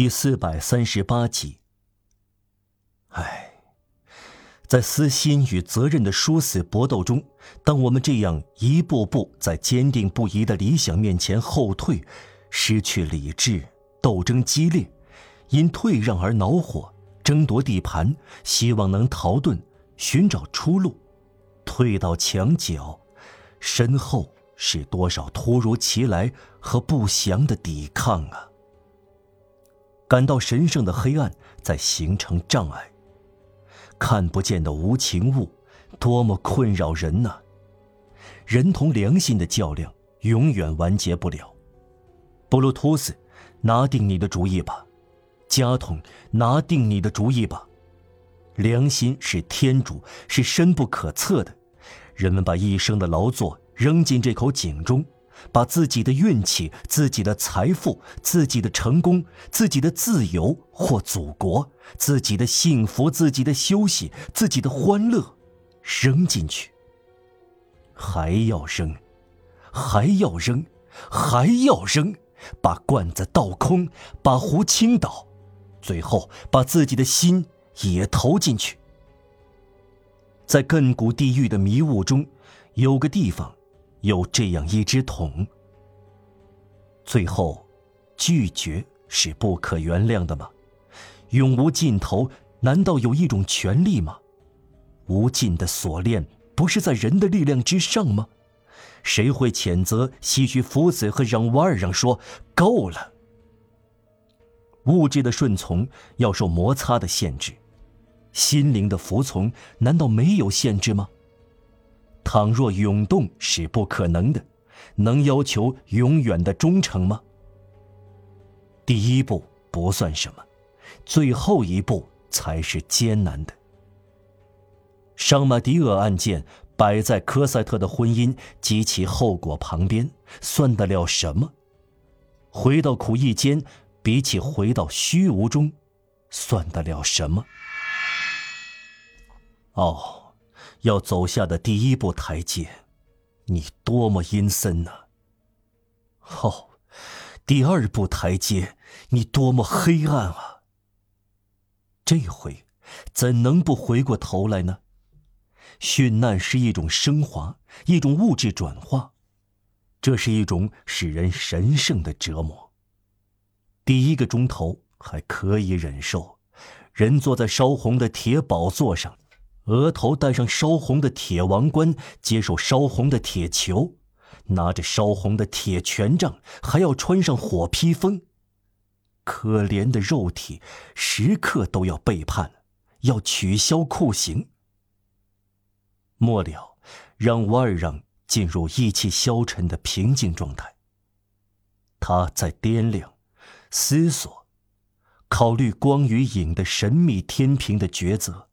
第四百三十八集。唉，在私心与责任的殊死搏斗中，当我们这样一步步在坚定不移的理想面前后退，失去理智，斗争激烈，因退让而恼火，争夺地盘，希望能逃遁，寻找出路，退到墙角，身后是多少突如其来和不祥的抵抗啊！感到神圣的黑暗在形成障碍，看不见的无情物，多么困扰人呐！人同良心的较量永远完结不了。布鲁图斯，拿定你的主意吧；加统，拿定你的主意吧。良心是天主，是深不可测的。人们把一生的劳作扔进这口井中。把自己的运气、自己的财富、自己的成功、自己的自由或祖国、自己的幸福、自己的休息、自己的欢乐，扔进去。还要扔，还要扔，还要扔，把罐子倒空，把壶倾倒，最后把自己的心也投进去。在亘古地狱的迷雾中，有个地方。有这样一只桶。最后，拒绝是不可原谅的吗？永无尽头，难道有一种权利吗？无尽的锁链不是在人的力量之上吗？谁会谴责希须福子和嚷瓦尔让说够了？物质的顺从要受摩擦的限制，心灵的服从难道没有限制吗？倘若涌动是不可能的，能要求永远的忠诚吗？第一步不算什么，最后一步才是艰难的。尚马迪厄案件摆在科赛特的婚姻及其后果旁边，算得了什么？回到苦役间，比起回到虚无中，算得了什么？哦。要走下的第一步台阶，你多么阴森呐！哦，第二步台阶，你多么黑暗啊！这回，怎能不回过头来呢？殉难是一种升华，一种物质转化，这是一种使人神圣的折磨。第一个钟头还可以忍受，人坐在烧红的铁宝座上。额头戴上烧红的铁王冠，接受烧红的铁球，拿着烧红的铁权杖，还要穿上火披风。可怜的肉体，时刻都要背叛，要取消酷刑。末了，让瓦尔让进入意气消沉的平静状态。他在掂量、思索、考虑光与影的神秘天平的抉择。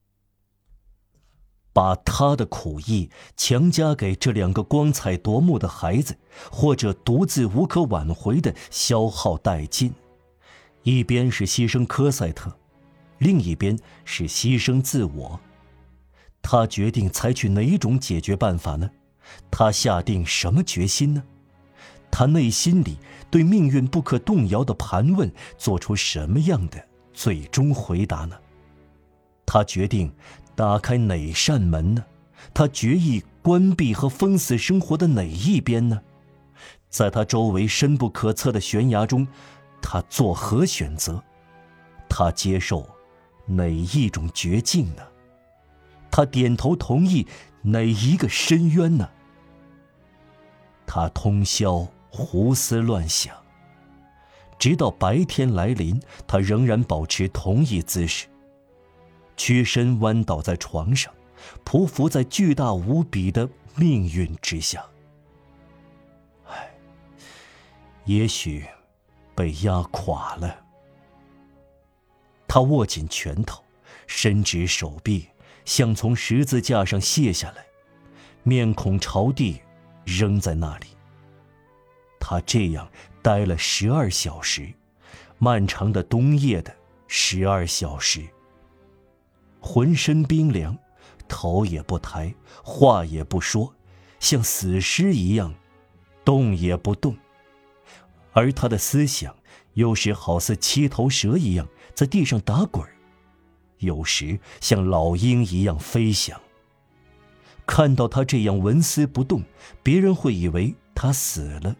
把他的苦役强加给这两个光彩夺目的孩子，或者独自无可挽回的消耗殆尽，一边是牺牲科赛特，另一边是牺牲自我。他决定采取哪种解决办法呢？他下定什么决心呢？他内心里对命运不可动摇的盘问做出什么样的最终回答呢？他决定。打开哪扇门呢？他决意关闭和封死生活的哪一边呢？在他周围深不可测的悬崖中，他作何选择？他接受哪一种绝境呢？他点头同意哪一个深渊呢？他通宵胡思乱想，直到白天来临，他仍然保持同一姿势。屈身弯倒在床上，匍匐在巨大无比的命运之下。唉，也许被压垮了。他握紧拳头，伸直手臂，像从十字架上卸下来，面孔朝地，扔在那里。他这样待了十二小时，漫长的冬夜的十二小时。浑身冰凉，头也不抬，话也不说，像死尸一样，动也不动。而他的思想有时好似七头蛇一样在地上打滚有时像老鹰一样飞翔。看到他这样纹丝不动，别人会以为他死了。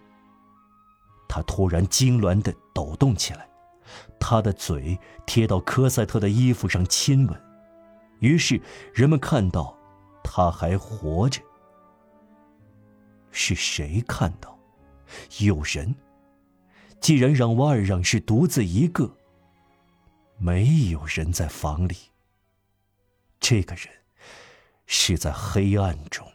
他突然痉挛的抖动起来，他的嘴贴到科赛特的衣服上亲吻，于是人们看到他还活着。是谁看到？有人。既然让瓦尔让是独自一个，没有人在房里。这个人是在黑暗中。